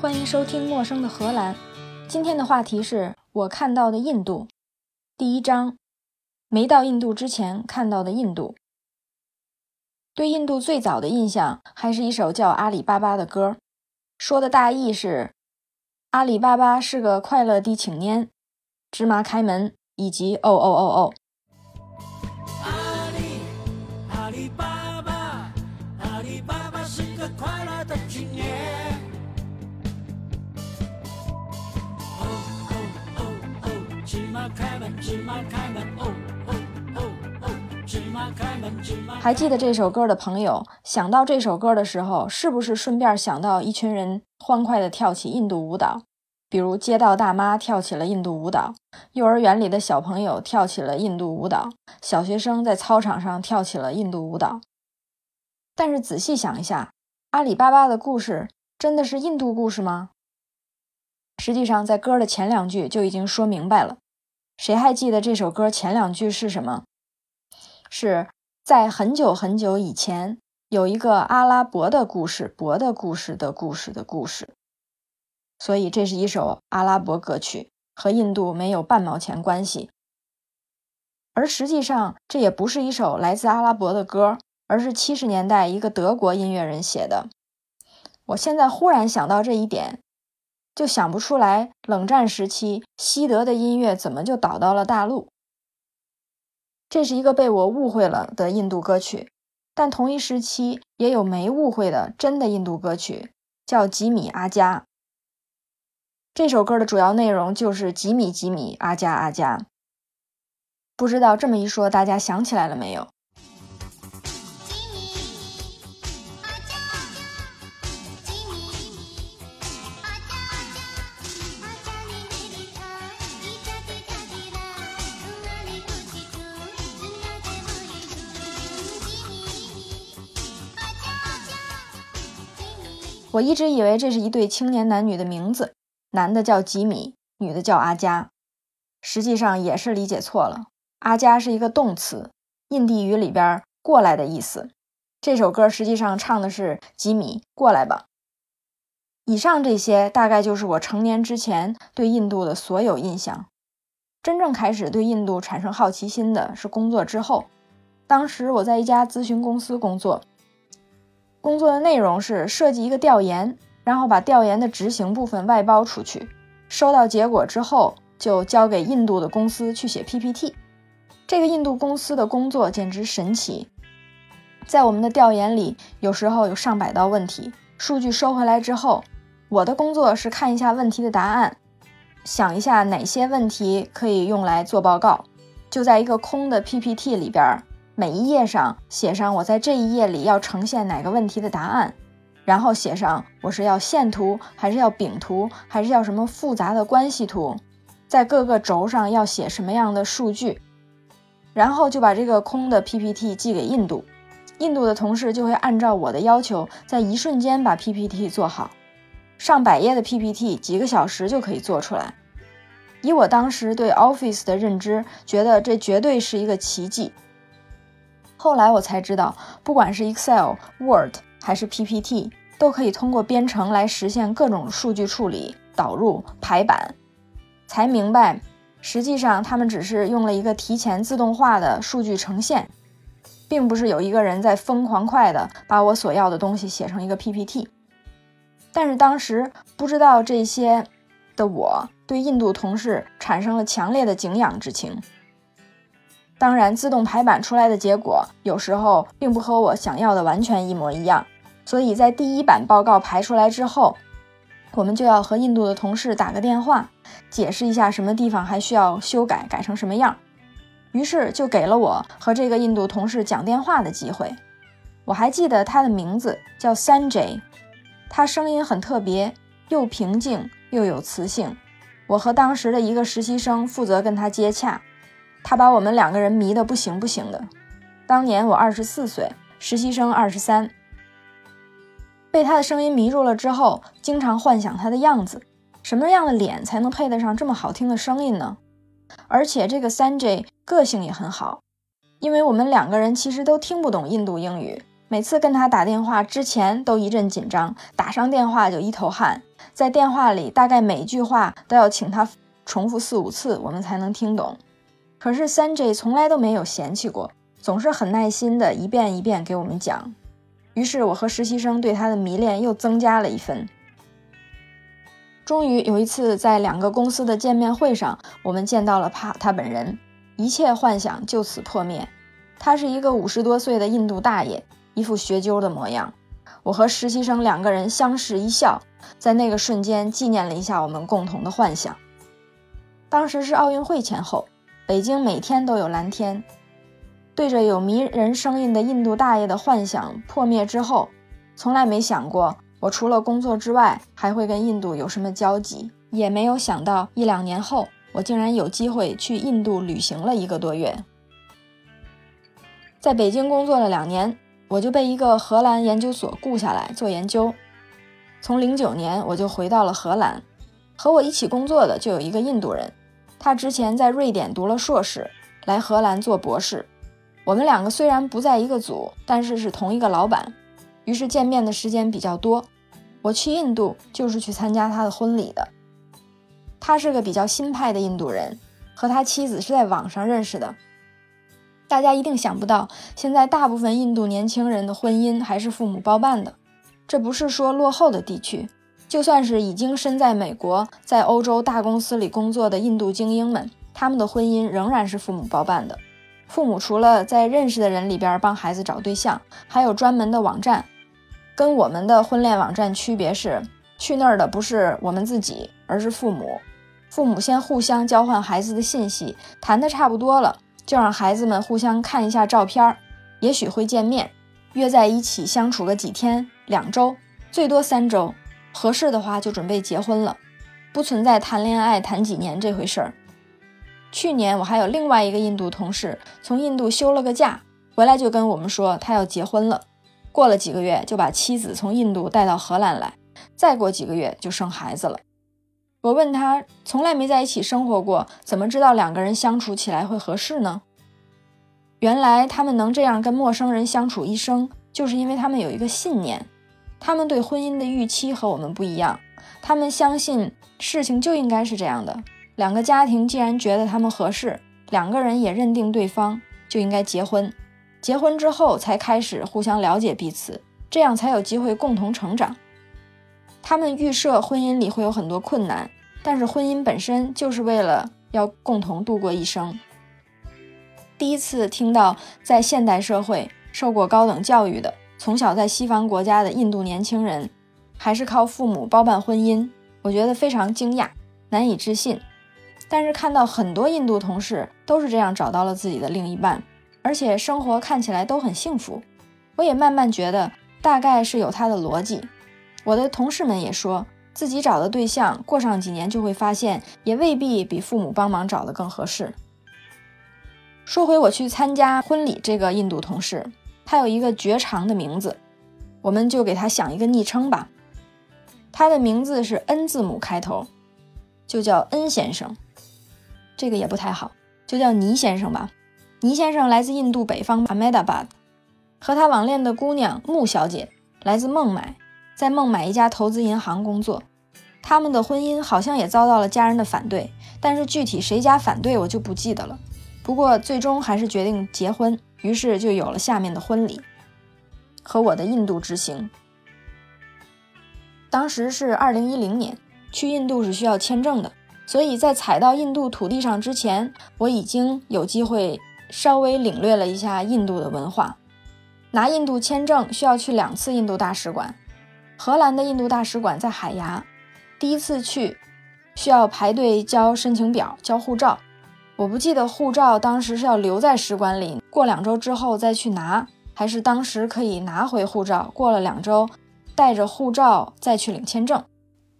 欢迎收听《陌生的荷兰》。今天的话题是我看到的印度。第一章，没到印度之前看到的印度。对印度最早的印象还是一首叫《阿里巴巴》的歌，说的大意是：阿里巴巴是个快乐的青年，芝麻开门，以及哦哦哦哦。阿里巴巴，阿里巴巴是个快乐的青年开门，芝麻开门。哦哦哦，芝麻开门。芝麻还记得这首歌的朋友，想到这首歌的时候，是不是顺便想到一群人欢快地跳起印度舞蹈？比如街道大妈跳起了印度舞蹈，幼儿园里的小朋友跳起了印度舞蹈，小学生在操场上跳起了印度舞蹈。但是仔细想一下，阿里巴巴的故事真的是印度故事吗？实际上，在歌的前两句就已经说明白了。谁还记得这首歌前两句是什么？是在很久很久以前，有一个阿拉伯的故事，伯的故事的故事的故事。所以这是一首阿拉伯歌曲，和印度没有半毛钱关系。而实际上，这也不是一首来自阿拉伯的歌，而是七十年代一个德国音乐人写的。我现在忽然想到这一点。就想不出来，冷战时期西德的音乐怎么就倒到了大陆？这是一个被我误会了的印度歌曲，但同一时期也有没误会的真的印度歌曲，叫《吉米阿加》。这首歌的主要内容就是“吉米吉米阿加阿加”。不知道这么一说，大家想起来了没有？我一直以为这是一对青年男女的名字，男的叫吉米，女的叫阿加。实际上也是理解错了。阿加是一个动词，印地语里边“过来”的意思。这首歌实际上唱的是“吉米，过来吧”。以上这些大概就是我成年之前对印度的所有印象。真正开始对印度产生好奇心的是工作之后。当时我在一家咨询公司工作。工作的内容是设计一个调研，然后把调研的执行部分外包出去，收到结果之后就交给印度的公司去写 PPT。这个印度公司的工作简直神奇，在我们的调研里，有时候有上百道问题，数据收回来之后，我的工作是看一下问题的答案，想一下哪些问题可以用来做报告，就在一个空的 PPT 里边。每一页上写上我在这一页里要呈现哪个问题的答案，然后写上我是要线图还是要饼图还是要什么复杂的关系图，在各个轴上要写什么样的数据，然后就把这个空的 PPT 寄给印度，印度的同事就会按照我的要求在一瞬间把 PPT 做好，上百页的 PPT 几个小时就可以做出来。以我当时对 Office 的认知，觉得这绝对是一个奇迹。后来我才知道，不管是 Excel、Word 还是 PPT，都可以通过编程来实现各种数据处理、导入、排版。才明白，实际上他们只是用了一个提前自动化的数据呈现，并不是有一个人在疯狂快的把我所要的东西写成一个 PPT。但是当时不知道这些的我，对印度同事产生了强烈的敬仰之情。当然，自动排版出来的结果有时候并不和我想要的完全一模一样，所以在第一版报告排出来之后，我们就要和印度的同事打个电话，解释一下什么地方还需要修改，改成什么样。于是就给了我和这个印度同事讲电话的机会。我还记得他的名字叫 Sanjay，他声音很特别，又平静又有磁性。我和当时的一个实习生负责跟他接洽。他把我们两个人迷得不行不行的。当年我二十四岁，实习生二十三，被他的声音迷住了之后，经常幻想他的样子，什么样的脸才能配得上这么好听的声音呢？而且这个三 J 个性也很好，因为我们两个人其实都听不懂印度英语，每次跟他打电话之前都一阵紧张，打上电话就一头汗，在电话里大概每句话都要请他重复四五次，我们才能听懂。可是三 J 从来都没有嫌弃过，总是很耐心的一遍一遍给我们讲。于是我和实习生对他的迷恋又增加了一分。终于有一次在两个公司的见面会上，我们见到了帕他本人，一切幻想就此破灭。他是一个五十多岁的印度大爷。一副学究的模样，我和实习生两个人相视一笑，在那个瞬间纪念了一下我们共同的幻想。当时是奥运会前后，北京每天都有蓝天。对着有迷人声音的印度大爷的幻想破灭之后，从来没想过我除了工作之外还会跟印度有什么交集，也没有想到一两年后我竟然有机会去印度旅行了一个多月。在北京工作了两年。我就被一个荷兰研究所雇下来做研究。从零九年我就回到了荷兰，和我一起工作的就有一个印度人，他之前在瑞典读了硕士，来荷兰做博士。我们两个虽然不在一个组，但是是同一个老板，于是见面的时间比较多。我去印度就是去参加他的婚礼的。他是个比较新派的印度人，和他妻子是在网上认识的。大家一定想不到，现在大部分印度年轻人的婚姻还是父母包办的。这不是说落后的地区，就算是已经身在美国、在欧洲大公司里工作的印度精英们，他们的婚姻仍然是父母包办的。父母除了在认识的人里边帮孩子找对象，还有专门的网站。跟我们的婚恋网站区别是，去那儿的不是我们自己，而是父母。父母先互相交换孩子的信息，谈的差不多了。就让孩子们互相看一下照片，也许会见面，约在一起相处个几天、两周，最多三周，合适的话就准备结婚了，不存在谈恋爱谈几年这回事儿。去年我还有另外一个印度同事从印度休了个假，回来就跟我们说他要结婚了，过了几个月就把妻子从印度带到荷兰来，再过几个月就生孩子了。我问他，从来没在一起生活过，怎么知道两个人相处起来会合适呢？原来他们能这样跟陌生人相处一生，就是因为他们有一个信念，他们对婚姻的预期和我们不一样，他们相信事情就应该是这样的。两个家庭既然觉得他们合适，两个人也认定对方，就应该结婚。结婚之后才开始互相了解彼此，这样才有机会共同成长。他们预设婚姻里会有很多困难，但是婚姻本身就是为了要共同度过一生。第一次听到在现代社会受过高等教育的、从小在西方国家的印度年轻人，还是靠父母包办婚姻，我觉得非常惊讶，难以置信。但是看到很多印度同事都是这样找到了自己的另一半，而且生活看起来都很幸福，我也慢慢觉得大概是有他的逻辑。我的同事们也说自己找的对象，过上几年就会发现，也未必比父母帮忙找的更合适。说回我去参加婚礼这个印度同事，他有一个绝长的名字，我们就给他想一个昵称吧。他的名字是 N 字母开头，就叫 N 先生。这个也不太好，就叫倪先生吧。倪先生来自印度北方 Ahmedabad，和他网恋的姑娘穆小姐来自孟买。在孟买一家投资银行工作，他们的婚姻好像也遭到了家人的反对，但是具体谁家反对我就不记得了。不过最终还是决定结婚，于是就有了下面的婚礼和我的印度之行。当时是二零一零年，去印度是需要签证的，所以在踩到印度土地上之前，我已经有机会稍微领略了一下印度的文化。拿印度签证需要去两次印度大使馆。荷兰的印度大使馆在海牙，第一次去需要排队交申请表、交护照。我不记得护照当时是要留在使馆里，过两周之后再去拿，还是当时可以拿回护照，过了两周带着护照再去领签证。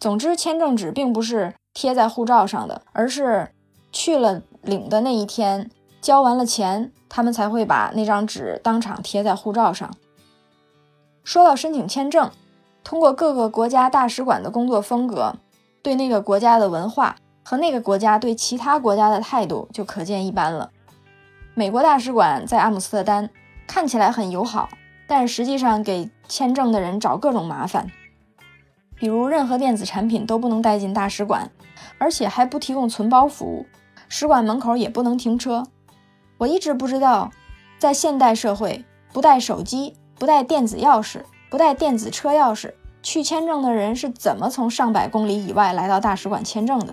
总之，签证纸并不是贴在护照上的，而是去了领的那一天交完了钱，他们才会把那张纸当场贴在护照上。说到申请签证。通过各个国家大使馆的工作风格，对那个国家的文化和那个国家对其他国家的态度就可见一斑了。美国大使馆在阿姆斯特丹，看起来很友好，但实际上给签证的人找各种麻烦，比如任何电子产品都不能带进大使馆，而且还不提供存包服务，使馆门口也不能停车。我一直不知道，在现代社会，不带手机、不带电子钥匙、不带电子车钥匙去签证的人是怎么从上百公里以外来到大使馆签证的。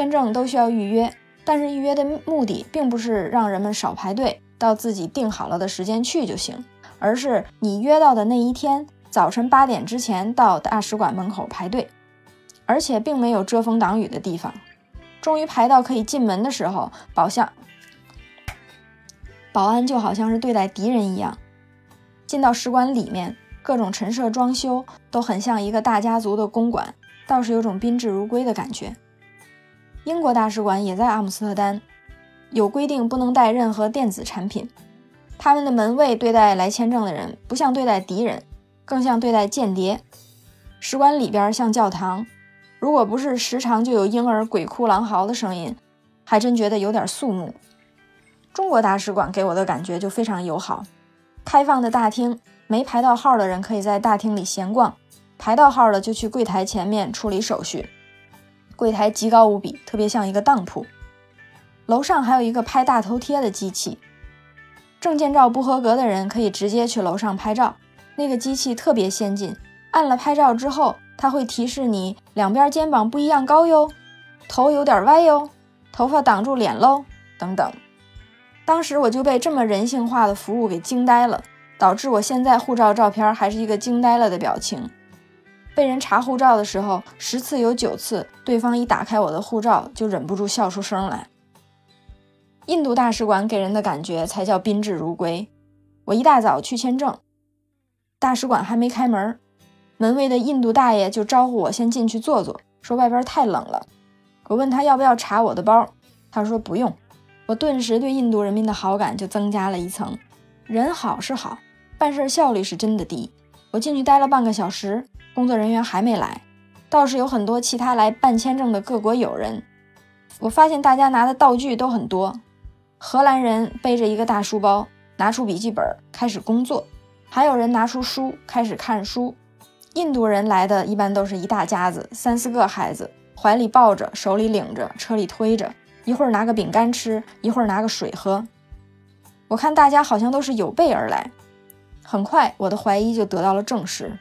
签证都需要预约，但是预约的目的并不是让人们少排队。到自己定好了的时间去就行，而是你约到的那一天早晨八点之前到大使馆门口排队，而且并没有遮风挡雨的地方。终于排到可以进门的时候，保像保安就好像是对待敌人一样。进到使馆里面，各种陈设装修都很像一个大家族的公馆，倒是有种宾至如归的感觉。英国大使馆也在阿姆斯特丹。有规定不能带任何电子产品。他们的门卫对待来签证的人，不像对待敌人，更像对待间谍。使馆里边像教堂，如果不是时常就有婴儿鬼哭狼嚎的声音，还真觉得有点肃穆。中国大使馆给我的感觉就非常友好，开放的大厅，没排到号的人可以在大厅里闲逛，排到号的就去柜台前面处理手续。柜台极高无比，特别像一个当铺。楼上还有一个拍大头贴的机器，证件照不合格的人可以直接去楼上拍照。那个机器特别先进，按了拍照之后，它会提示你两边肩膀不一样高哟，头有点歪哟，头发挡住脸喽，等等。当时我就被这么人性化的服务给惊呆了，导致我现在护照照片还是一个惊呆了的表情。被人查护照的时候，十次有九次，对方一打开我的护照，就忍不住笑出声来。印度大使馆给人的感觉才叫宾至如归。我一大早去签证，大使馆还没开门，门卫的印度大爷就招呼我先进去坐坐，说外边太冷了。我问他要不要查我的包，他说不用。我顿时对印度人民的好感就增加了一层。人好是好，办事效率是真的低。我进去待了半个小时，工作人员还没来，倒是有很多其他来办签证的各国友人。我发现大家拿的道具都很多。荷兰人背着一个大书包，拿出笔记本开始工作；还有人拿出书开始看书。印度人来的一般都是一大家子，三四个孩子，怀里抱着，手里领着，车里推着，一会儿拿个饼干吃，一会儿拿个水喝。我看大家好像都是有备而来。很快，我的怀疑就得到了证实。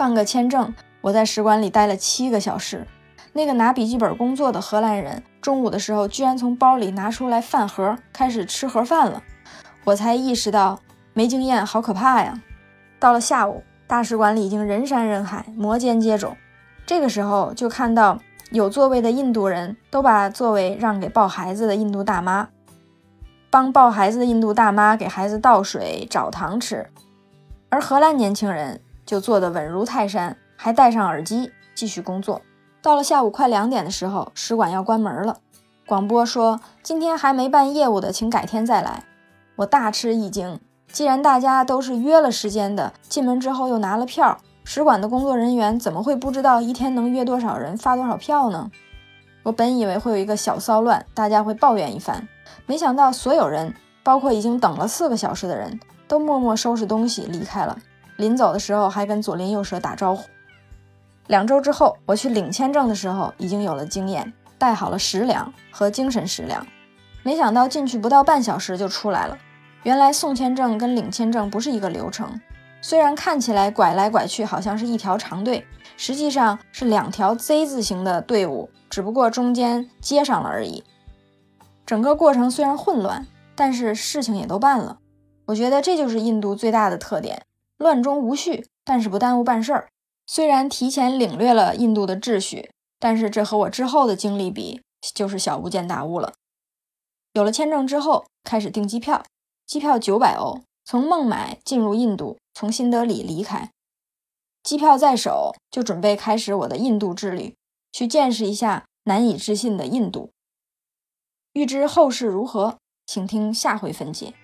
办个签证，我在使馆里待了七个小时。那个拿笔记本工作的荷兰人，中午的时候居然从包里拿出来饭盒，开始吃盒饭了。我才意识到没经验好可怕呀！到了下午，大使馆里已经人山人海，摩肩接踵。这个时候就看到有座位的印度人都把座位让给抱孩子的印度大妈，帮抱孩子的印度大妈给孩子倒水、找糖吃，而荷兰年轻人就坐得稳如泰山，还戴上耳机继续工作。到了下午快两点的时候，使馆要关门了。广播说：“今天还没办业务的，请改天再来。”我大吃一惊。既然大家都是约了时间的，进门之后又拿了票，使馆的工作人员怎么会不知道一天能约多少人、发多少票呢？我本以为会有一个小骚乱，大家会抱怨一番，没想到所有人，包括已经等了四个小时的人，都默默收拾东西离开了。临走的时候，还跟左邻右舍打招呼。两周之后，我去领签证的时候，已经有了经验，带好了食粮和精神食粮。没想到进去不到半小时就出来了。原来送签证跟领签证不是一个流程，虽然看起来拐来拐去好像是一条长队，实际上是两条 Z 字形的队伍，只不过中间接上了而已。整个过程虽然混乱，但是事情也都办了。我觉得这就是印度最大的特点：乱中无序，但是不耽误办事儿。虽然提前领略了印度的秩序，但是这和我之后的经历比，就是小巫见大巫了。有了签证之后，开始订机票，机票九百欧，从孟买进入印度，从新德里离开。机票在手，就准备开始我的印度之旅，去见识一下难以置信的印度。欲知后事如何，请听下回分解。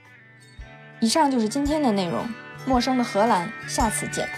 以上就是今天的内容，陌生的荷兰，下次见。